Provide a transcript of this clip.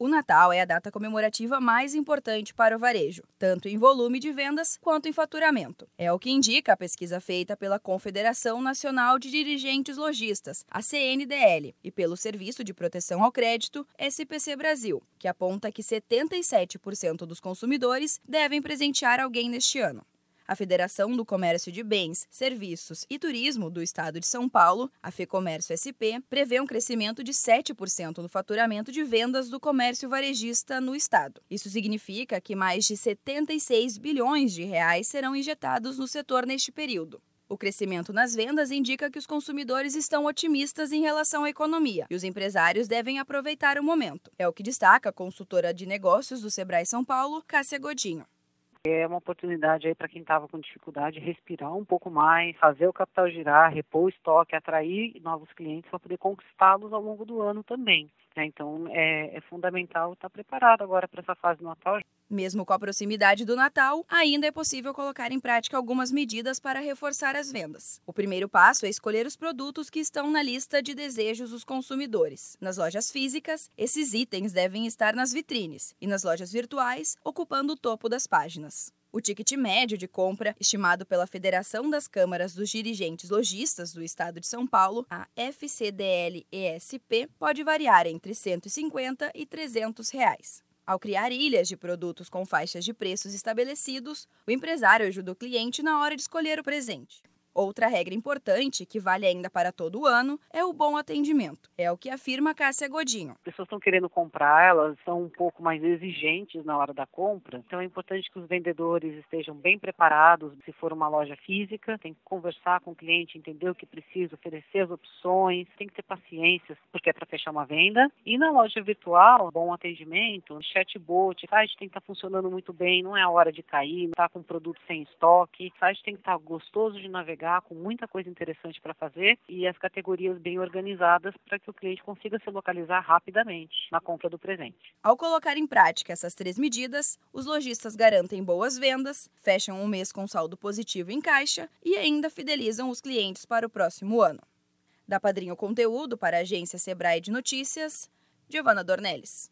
O Natal é a data comemorativa mais importante para o varejo, tanto em volume de vendas quanto em faturamento. É o que indica a pesquisa feita pela Confederação Nacional de Dirigentes Logistas, a CNDL, e pelo Serviço de Proteção ao Crédito, SPC Brasil, que aponta que 77% dos consumidores devem presentear alguém neste ano. A Federação do Comércio de Bens, Serviços e Turismo do Estado de São Paulo, a FEComércio SP, prevê um crescimento de 7% no faturamento de vendas do comércio varejista no estado. Isso significa que mais de 76 bilhões de reais serão injetados no setor neste período. O crescimento nas vendas indica que os consumidores estão otimistas em relação à economia e os empresários devem aproveitar o momento. É o que destaca a consultora de negócios do Sebrae São Paulo, Cássia Godinho. É uma oportunidade aí para quem estava com dificuldade respirar um pouco mais, fazer o capital girar, repor o estoque, atrair novos clientes para poder conquistá-los ao longo do ano também. Né? Então é, é fundamental estar preparado agora para essa fase do Natal. Mesmo com a proximidade do Natal, ainda é possível colocar em prática algumas medidas para reforçar as vendas. O primeiro passo é escolher os produtos que estão na lista de desejos dos consumidores. Nas lojas físicas, esses itens devem estar nas vitrines e nas lojas virtuais, ocupando o topo das páginas. O ticket médio de compra, estimado pela Federação das Câmaras dos Dirigentes Logistas do Estado de São Paulo, a FCDL-ESP, pode variar entre R$ 150 e 300 reais. Ao criar ilhas de produtos com faixas de preços estabelecidos, o empresário ajuda o cliente na hora de escolher o presente. Outra regra importante, que vale ainda para todo o ano, é o bom atendimento. É o que afirma Cássia Godinho. As pessoas estão querendo comprar, elas são um pouco mais exigentes na hora da compra, então é importante que os vendedores estejam bem preparados. Se for uma loja física, tem que conversar com o cliente, entender o que precisa, oferecer as opções, tem que ter paciência, porque é para fechar uma venda. E na loja virtual, bom atendimento, chatbot, o site tem que estar funcionando muito bem, não é a hora de cair, está com produto sem estoque, o site tem que estar gostoso de navegar com muita coisa interessante para fazer e as categorias bem organizadas para que o cliente consiga se localizar rapidamente na compra do presente. Ao colocar em prática essas três medidas, os lojistas garantem boas vendas, fecham um mês com saldo positivo em caixa e ainda fidelizam os clientes para o próximo ano. Da Padrinho Conteúdo para a agência Sebrae de Notícias, Giovana Dornelles.